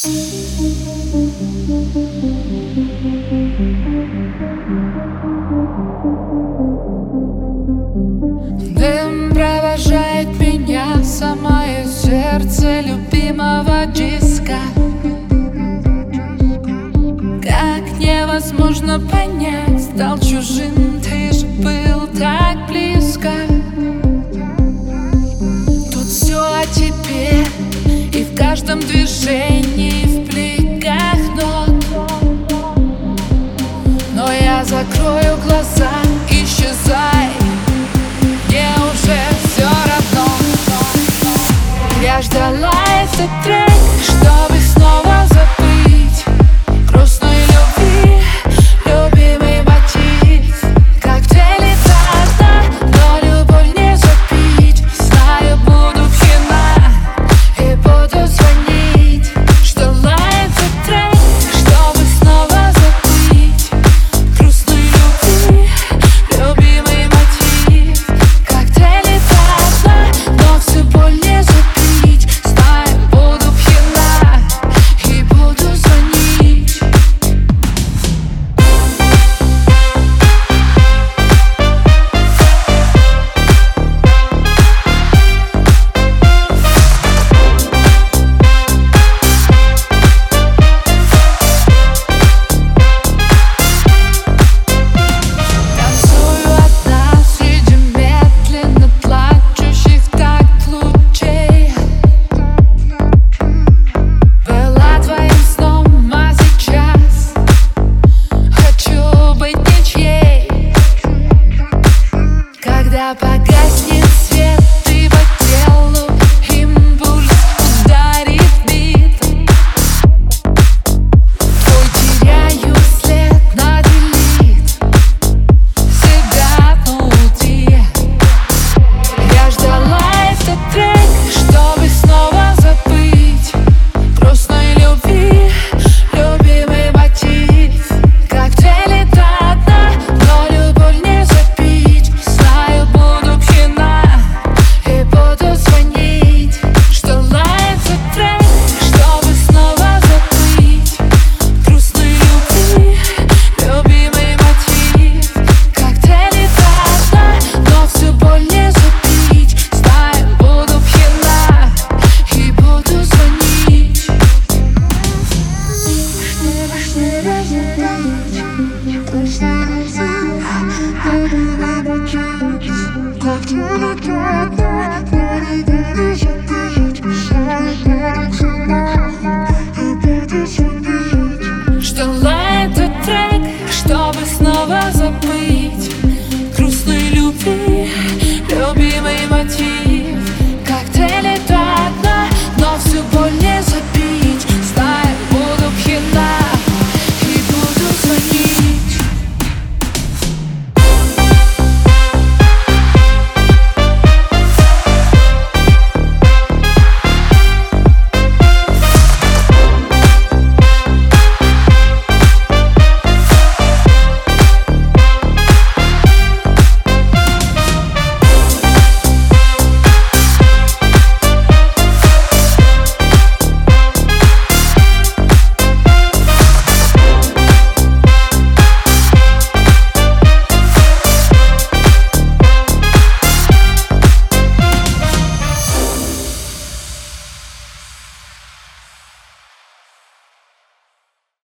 Дым провожает меня в самое сердце любимого диска. Как невозможно понять, стал чужим, ты же был так близко. Тут все о тебе и в каждом движении, когда погаснет Что лает трек, чтобы снова забыть